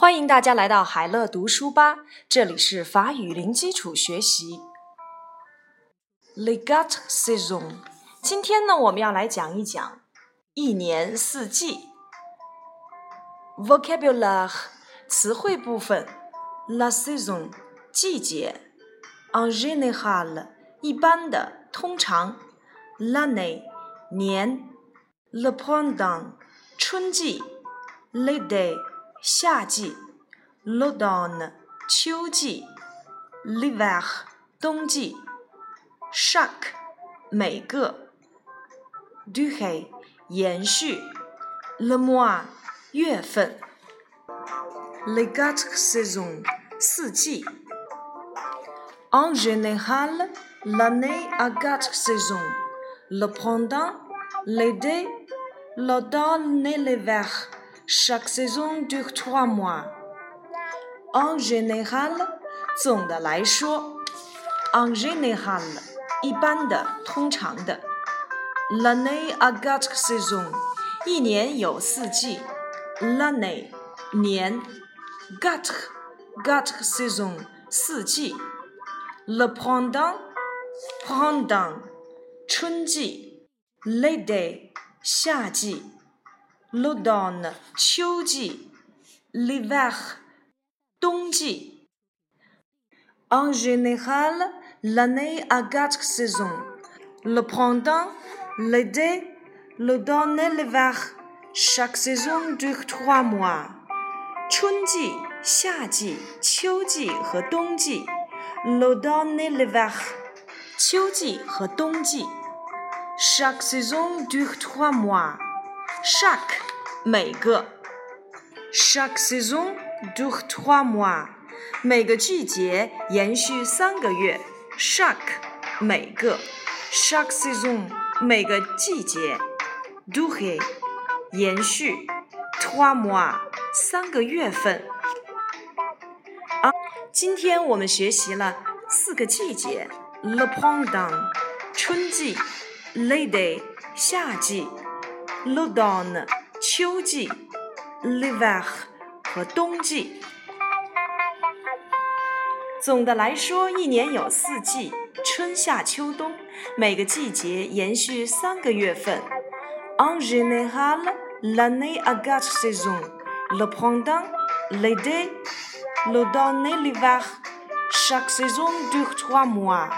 欢迎大家来到海乐读书吧，这里是法语零基础学习。Les quatre saisons，今天呢，我们要来讲一讲一年四季。Vocabulaire，词汇部分：La saison，季节；En général，一般的，通常；L'année，年；Le printemps，春季；L'été。夏季，l'automne，秋季，l'hiver，冬季，chaque，每个，durer，延续，le mois，月份，les quatre saisons，四季。En général, l'année a quatre saisons: le printemps, l'été, l'automne et l'hiver. Chaque saison dure trois mois. En général，总的来说，en général，一般的、通常的。L'année a quatre saisons，一年有四季。L'année，年。Quatre，quatre saisons，四季。Le printemps，printemps，春季。L'été，夏季。 l'automne 秋季，l'hiver 冬季。En général, l'année a quatre saisons: le printemps, l'été, l'automne et l'hiver. Chaque saison dure trois mois. 春季、夏季、秋季和冬季，l'automne et l'hiver. 秋季和冬季。Chaque saison dure trois mois. Chaque 每个，chaque saison dure trois mois，每个季节延续三个月。chaque 每个，chaque saison 每个季节，dure 延续，trois mois 三个月份。啊，今天我们学习了四个季节：le printemps 春季，lady 夏季。L'automne 秋季，l'hiver 和冬季。总的来说，一年有四季，春夏秋冬，每个季节延续三个月份。En général, l'année a quatre saisons: le printemps, l'été, l'automne et l'hiver. Chaque saison dure trois mois.